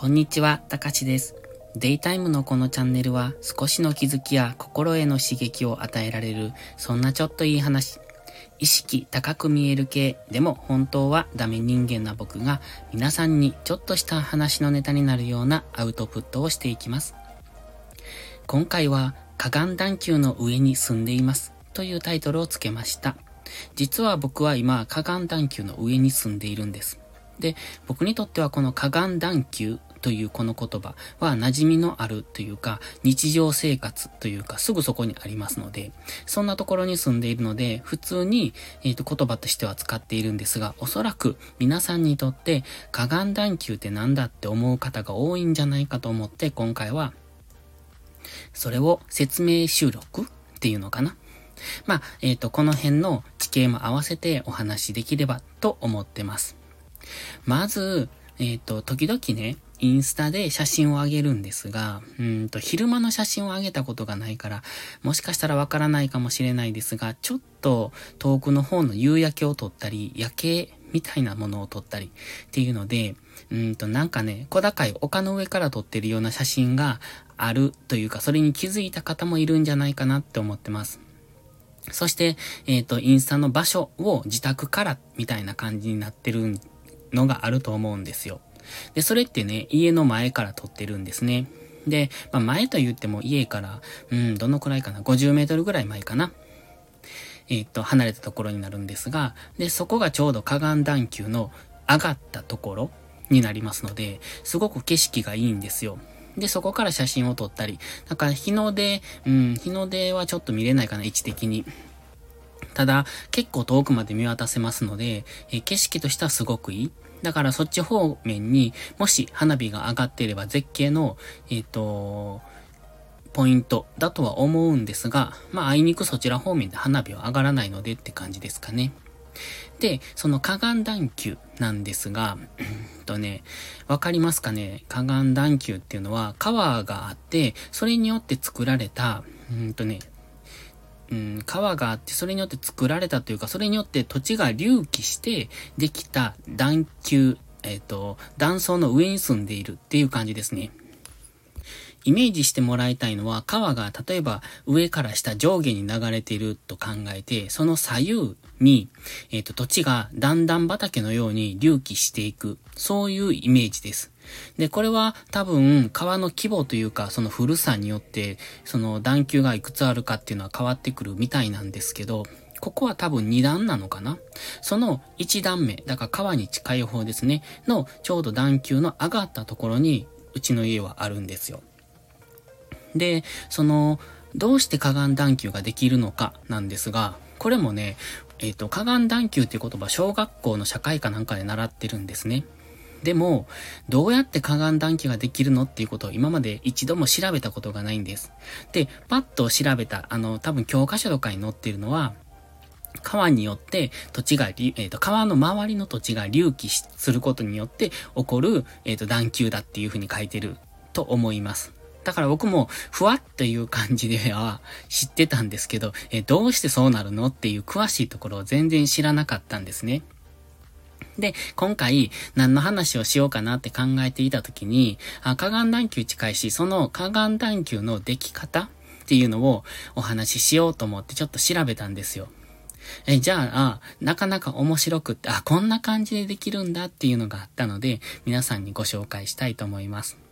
こんにちは、たかしです。デイタイムのこのチャンネルは少しの気づきや心への刺激を与えられる、そんなちょっといい話。意識高く見える系でも本当はダメ人間な僕が皆さんにちょっとした話のネタになるようなアウトプットをしていきます。今回は河岸段丘の上に住んでいますというタイトルをつけました。実は僕は今河岸段丘の上に住んでいるんです。で、僕にとってはこの河岸段丘というこの言葉は馴染みのあるというか、日常生活というか、すぐそこにありますので、そんなところに住んでいるので、普通に、え、ー、と、言葉としては使っているんですが、おそらく皆さんにとって、河岸段丘って何だって思う方が多いんじゃないかと思って、今回は、それを説明収録っていうのかな。まあ、えっ、ー、と、この辺の地形も合わせてお話しできればと思ってます。まず、えっ、ー、と、時々ね、インスタで写真をあげるんですが、うんと、昼間の写真をあげたことがないから、もしかしたらわからないかもしれないですが、ちょっと遠くの方の夕焼けを撮ったり、夜景みたいなものを撮ったりっていうので、うんと、なんかね、小高い丘の上から撮ってるような写真があるというか、それに気づいた方もいるんじゃないかなって思ってます。そして、えっ、ー、と、インスタの場所を自宅からみたいな感じになってるのがあると思うんですよ。で、それってね、家の前から撮ってるんですね。で、まあ、前と言っても家から、うん、どのくらいかな、50メートルぐらい前かな？えっ、と、離れたところになるんですが、で、そこがちょうど河岸段丘の上がったところになりますので、すごく景色がいいんですよ。で、そこから写真を撮ったり、だか日の出、うん、日の出はちょっと見れないかな、位置的に。ただ、結構遠くまで見渡せますので、え景色としてはすごくいい。だからそっち方面に、もし花火が上がっていれば絶景の、えっ、ー、と、ポイントだとは思うんですが、まあ、あいにくそちら方面で花火は上がらないのでって感じですかね。で、その河岸段丘なんですが、とね、わかりますかね？河岸段丘っていうのは川があって、それによって作られた、うんとね、うん、川があって、それによって作られたというか、それによって土地が隆起してできた段丘、えっ、ー、と、断層の上に住んでいるっていう感じですね。イメージしてもらいたいのは、川が例えば上から下上下に流れていると考えて、その左右に、えっ、ー、と、土地が段々畑のように隆起していく、そういうイメージです。で、これは多分川の規模というか、その古さによって、その段丘がいくつあるかっていうのは変わってくるみたいなんですけど、ここは多分2段なのかな？その1段目、だから川に近い方ですね、のちょうど段丘の上がったところに、うちの家はあるんですよ。で、その、どうして河岸段丘ができるのかなんですが、これもね、えっ、ー、と、河岸段丘っていう言葉、小学校の社会科なんかで習ってるんですね。でも、どうやって河岸暖気ができるのっていうことを今まで一度も調べたことがないんです。で、パッと調べた、あの、多分教科書とかに載ってるのは、川によって土地が、えっ、ー、と、川の周りの土地が隆起することによって起こる、えっ、ー、と、段丘だっていうふうに書いてると思います。だから僕もふわっという感じでは知ってたんですけど、えどうしてそうなるのっていう詳しいところを全然知らなかったんですね。で、今回何の話をしようかなって考えていたときに、あ河岸段丘近いし、その河岸段丘の出来方っていうのをお話ししようと思ってちょっと調べたんですよ。え、じゃあ、あ、なかなか面白くって、あ、こんな感じでできるんだっていうのがあったので、皆さんにご紹介したいと思います。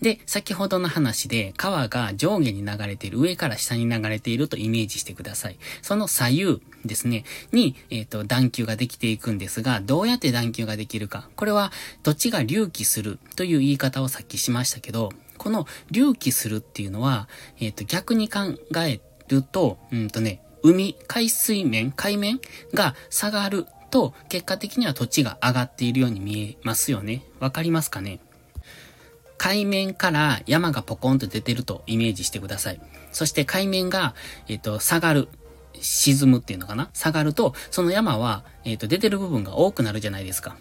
で、先ほどの話で川が上下に流れている、上から下に流れているとイメージしてください。その左右ですね、に、えっ、ー、と、段丘ができていくんですが、どうやって段丘ができるか。これは土地が隆起するという言い方をさっきしましたけど、この隆起するっていうのは、えっ、ー、と、逆に考えると、うんとね、海、海水面、海面が下がると、結果的には土地が上がっているように見えますよね。わかりますかね？海面から山がポコンと出てるとイメージしてください。そして海面が、えっ、ー、と、下がる。沈むっていうのかな？下がると、その山は、えっ、ー、と、出てる部分が多くなるじゃないですか。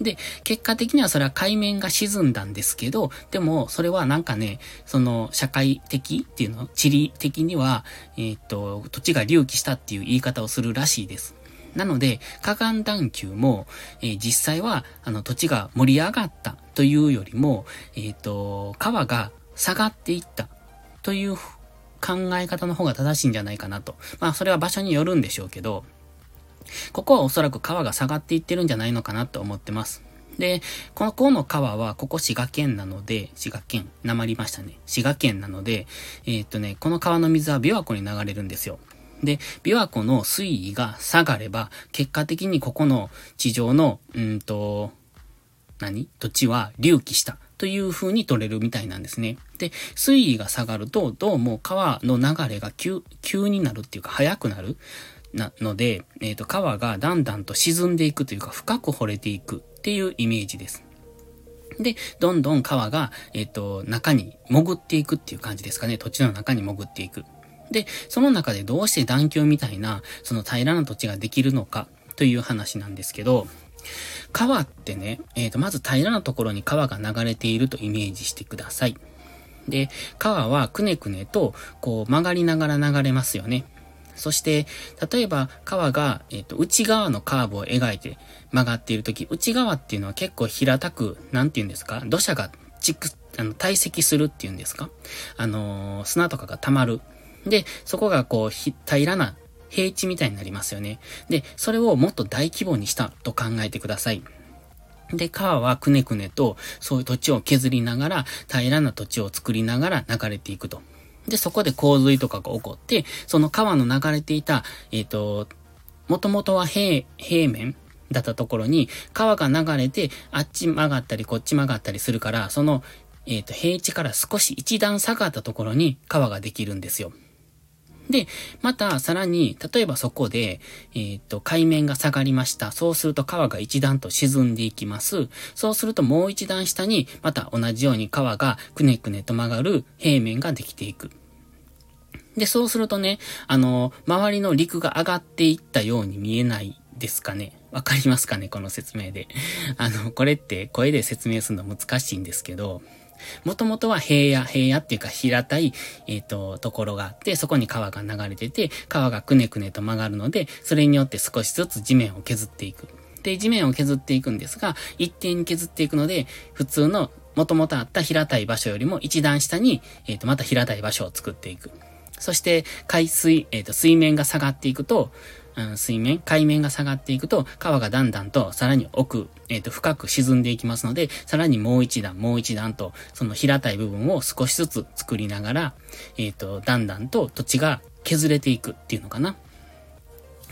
で、結果的にはそれは海面が沈んだんですけど、でも、それはなんかね、その、社会的っていうの、地理的には、えっ、ー、と、土地が隆起したっていう言い方をするらしいです。なので、河岸段丘も、えー、実際は、あの、土地が盛り上がったというよりも、えっ、ー、と、川が下がっていったという考え方の方が正しいんじゃないかなと。まあ、それは場所によるんでしょうけど、ここはおそらく川が下がっていってるんじゃないのかなと思ってます。で、このこの川は、ここ滋賀県なので、滋賀県、なまりましたね。滋賀県なので、えー、っとね、この川の水は琵琶湖に流れるんですよ。で、琵琶湖の水位が下がれば、結果的にここの地上の、うんと、何？土地は隆起したという風に取れるみたいなんですね。で、水位が下がると、どうも川の流れが急、急になるっていうか、速くなる。なので、えっ、ー、と、川がだんだんと沈んでいくというか、深く掘れていくっていうイメージです。で、どんどん川が、えっ、ー、と、中に潜っていくっていう感じですかね。土地の中に潜っていく。で、その中でどうして断橋みたいな、その平らな土地ができるのかという話なんですけど、川ってね、えっ、ー、と、まず平らなところに川が流れているとイメージしてください。で、川はくねくねと、こう曲がりながら流れますよね。そして、例えば川が、えっ、ー、と、内側のカーブを描いて曲がっているとき、内側っていうのは結構平たく、なんて言うんですか土砂が蓄、あの、堆積するっていうんですかあのー、砂とかが溜まる。で、そこがこう、平らな平地みたいになりますよね。で、それをもっと大規模にしたと考えてください。で、川はくねくねと、そういう土地を削りながら、平らな土地を作りながら流れていくと。で、そこで洪水とかが起こって、その川の流れていた、えっ、ー、と、もともとは平、平面だったところに、川が流れて、あっち曲がったり、こっち曲がったりするから、その、えっ、ー、と、平地から少し一段下がったところに川ができるんですよ。で、また、さらに、例えばそこで、えー、っと、海面が下がりました。そうすると川が一段と沈んでいきます。そうするともう一段下に、また同じように川がくねくねと曲がる平面ができていく。で、そうするとね、あの、周りの陸が上がっていったように見えないですかね。わかりますかねこの説明で。あの、これって声で説明するの難しいんですけど、もともとは平野、平野っていうか平たい、えっ、ー、と、ところがあって、そこに川が流れてて、川がくねくねと曲がるので、それによって少しずつ地面を削っていく。で、地面を削っていくんですが、一定に削っていくので、普通の元々あった平たい場所よりも一段下に、えっ、ー、と、また平たい場所を作っていく。そして、海水、えっ、ー、と、水面が下がっていくと、うん、水面、海面が下がっていくと、川がだんだんとさらに奥、えっ、ー、と、深く沈んでいきますので、さらにもう一段、もう一段と、その平たい部分を少しずつ作りながら、えっ、ー、と、だんだんと土地が削れていくっていうのかな。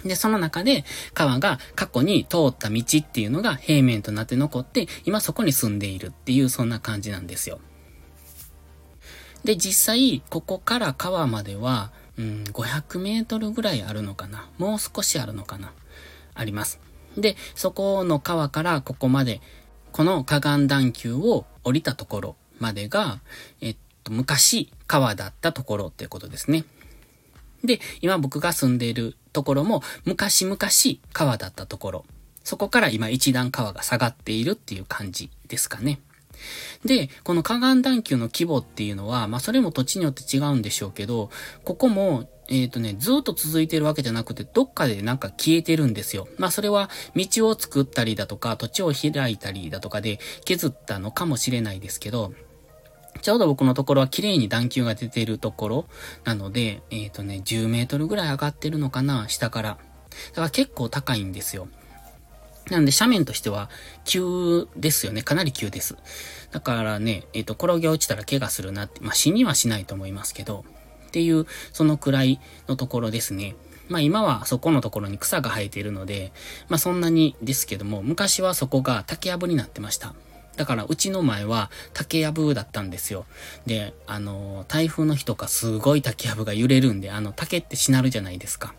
で、その中で、川が過去に通った道っていうのが平面となって残って、今そこに住んでいるっていう、そんな感じなんですよ。で、実際、ここから川までは、うん、500メートルぐらいあるのかな。もう少しあるのかな。あります。で、そこの川からここまで、この河岸段丘を降りたところまでが、えっと、昔川だったところっていうことですね。で、今僕が住んでいるところも、昔々川だったところ。そこから今一段川が下がっているっていう感じですかね。で、この河岸段丘の規模っていうのは、まあそれも土地によって違うんでしょうけど、ここも、えっ、ー、とね、ずっと続いてるわけじゃなくて、どっかでなんか消えてるんですよ。まあそれは道を作ったりだとか、土地を開いたりだとかで削ったのかもしれないですけど、ちょうど僕のところは綺麗に段丘が出てるところなので、えっ、ー、とね、10メートルぐらい上がってるのかな、下から。だから結構高いんですよ。なんで斜面としては急ですよね。かなり急です。だからね、えっ、ー、と、転げ落ちたら怪我するなって、まあ死にはしないと思いますけど、っていう、そのくらいのところですね。まあ今はそこのところに草が生えているので、まあそんなにですけども、昔はそこが竹やぶになってました。だからうちの前は竹やぶだったんですよ。で、あの、台風の日とかすごい竹やぶが揺れるんで、あの竹ってしなるじゃないですか。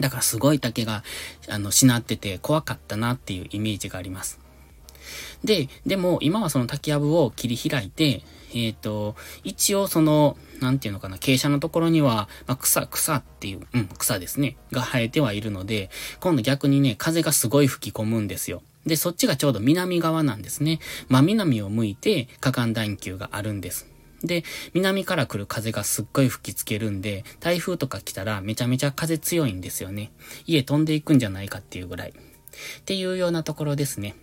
だからすごい竹が、あの、しなってて怖かったなっていうイメージがあります。で、でも今はその竹やぶを切り開いて、えっ、ー、と、一応その、なんていうのかな、傾斜のところには、まあ、草、草っていう、うん、草ですね、が生えてはいるので、今度逆にね、風がすごい吹き込むんですよ。で、そっちがちょうど南側なんですね。まあ、南を向いて、河岸段丘があるんです。で、南から来る風がすっごい吹きつけるんで、台風とか来たらめちゃめちゃ風強いんですよね。家飛んでいくんじゃないかっていうぐらい。っていうようなところですね。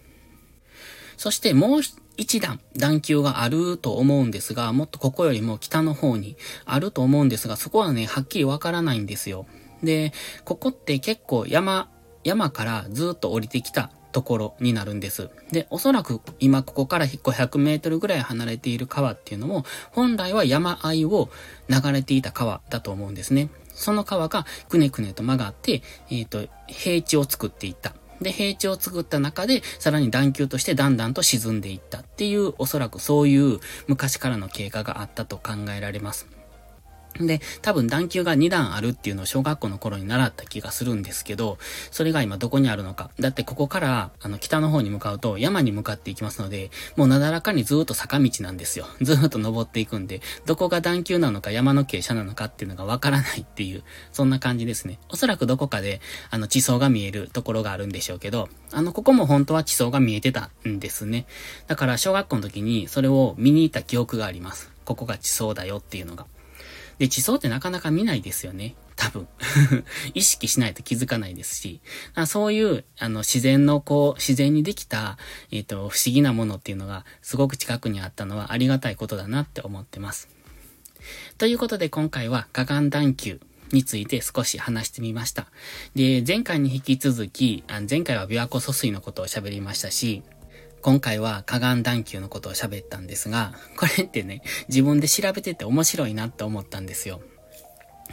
そしてもう、一段、段丘があると思うんですが、もっとここよりも北の方にあると思うんですが、そこはね、はっきりわからないんですよ。で、ここって結構山、山からずっと降りてきたところになるんです。で、おそらく今ここから500メートルぐらい離れている川っていうのも、本来は山あいを流れていた川だと思うんですね。その川がくねくねと曲がって、えっ、ー、と、平地を作っていった。で、平地を作った中で、さらに段丘としてだんだんと沈んでいったっていう、おそらくそういう昔からの経過があったと考えられます。で、多分段丘が2段あるっていうのを小学校の頃に習った気がするんですけど、それが今どこにあるのか。だってここから、あの、北の方に向かうと山に向かっていきますので、もうなだらかにずっと坂道なんですよ。ずっと登っていくんで、どこが段丘なのか山の傾斜なのかっていうのがわからないっていう、そんな感じですね。おそらくどこかで、あの、地層が見えるところがあるんでしょうけど、あの、ここも本当は地層が見えてたんですね。だから小学校の時にそれを見に行った記憶があります。ここが地層だよっていうのが。で、地層ってなかなか見ないですよね。多分。意識しないと気づかないですし、そういう、あの、自然のこう、自然にできた、えっ、ー、と、不思議なものっていうのが、すごく近くにあったのはありがたいことだなって思ってます。ということで今回は、河岸段丘について少し話してみました。で、前回に引き続き、あ前回は琵琶湖疎水のことを喋りましたし、今回は河岸段丘のことを喋ったんですが、これってね、自分で調べてて面白いなって思ったんですよ。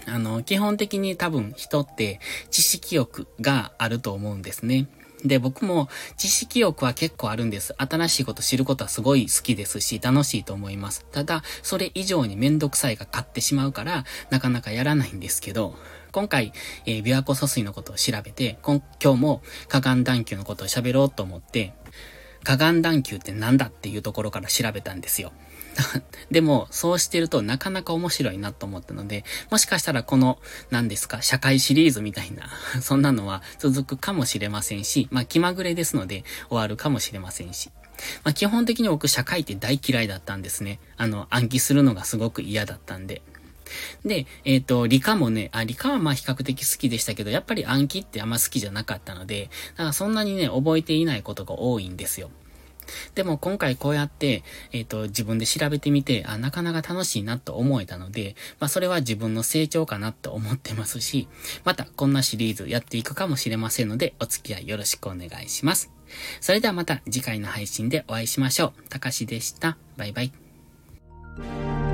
あの、基本的に多分人って知識欲があると思うんですね。で、僕も知識欲は結構あるんです。新しいこと知ることはすごい好きですし、楽しいと思います。ただ、それ以上にめんどくさいが勝ってしまうから、なかなかやらないんですけど、今回、えー、琵琶湖疎水のことを調べて、今日も河岸段丘のことを喋ろうと思って、河岸段丘って何だっていうところから調べたんですよ。でも、そうしてるとなかなか面白いなと思ったので、もしかしたらこの、何ですか、社会シリーズみたいな、そんなのは続くかもしれませんし、まあ気まぐれですので終わるかもしれませんし。まあ基本的に僕社会って大嫌いだったんですね。あの、暗記するのがすごく嫌だったんで。で、えっ、ー、と、理科もね、あ、理科はまあ比較的好きでしたけど、やっぱり暗記ってあんま好きじゃなかったので、だからそんなにね、覚えていないことが多いんですよ。でも今回こうやって、えっ、ー、と、自分で調べてみて、あ、なかなか楽しいなと思えたので、まあそれは自分の成長かなと思ってますし、またこんなシリーズやっていくかもしれませんので、お付き合いよろしくお願いします。それではまた次回の配信でお会いしましょう。たかしでした。バイバイ。